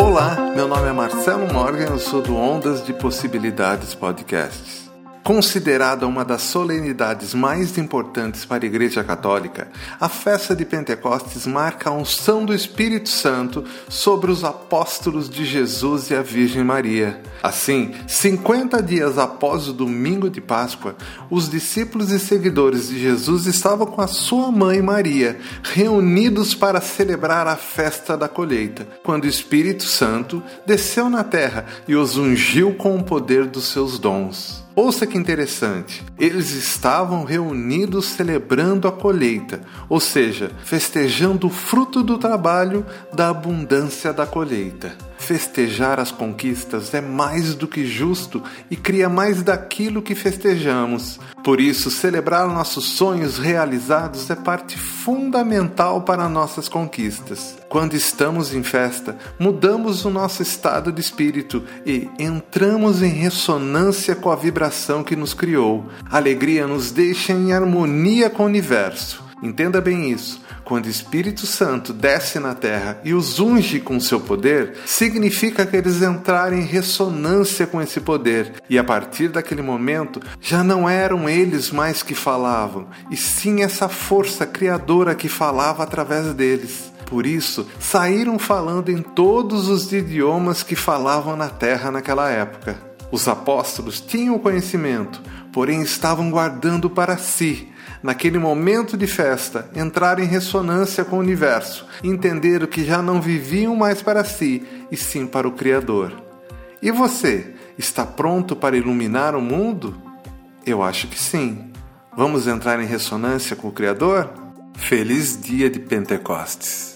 Olá, meu nome é Marcelo Morgan, eu sou do Ondas de Possibilidades Podcasts. Considerada uma das solenidades mais importantes para a Igreja Católica, a festa de Pentecostes marca a unção do Espírito Santo sobre os apóstolos de Jesus e a Virgem Maria. Assim, 50 dias após o domingo de Páscoa, os discípulos e seguidores de Jesus estavam com a sua mãe Maria, reunidos para celebrar a festa da colheita, quando o Espírito Santo desceu na terra e os ungiu com o poder dos seus dons. Ouça que interessante. Eles estavam reunidos celebrando a colheita, ou seja, festejando o fruto do trabalho da abundância da colheita. Festejar as conquistas é mais do que justo e cria mais daquilo que festejamos. Por isso, celebrar nossos sonhos realizados é parte fundamental para nossas conquistas. Quando estamos em festa, mudamos o nosso estado de espírito e entramos em ressonância com a vibração que nos criou. A alegria nos deixa em harmonia com o universo. Entenda bem isso. Quando o Espírito Santo desce na terra e os unge com seu poder, significa que eles entraram em ressonância com esse poder, e a partir daquele momento já não eram eles mais que falavam, e sim essa força criadora que falava através deles. Por isso, saíram falando em todos os idiomas que falavam na terra naquela época. Os apóstolos tinham o conhecimento, porém estavam guardando para si naquele momento de festa, entrar em ressonância com o universo, entender que já não viviam mais para si, e sim para o Criador. E você, está pronto para iluminar o mundo? Eu acho que sim. Vamos entrar em ressonância com o Criador? Feliz dia de Pentecostes!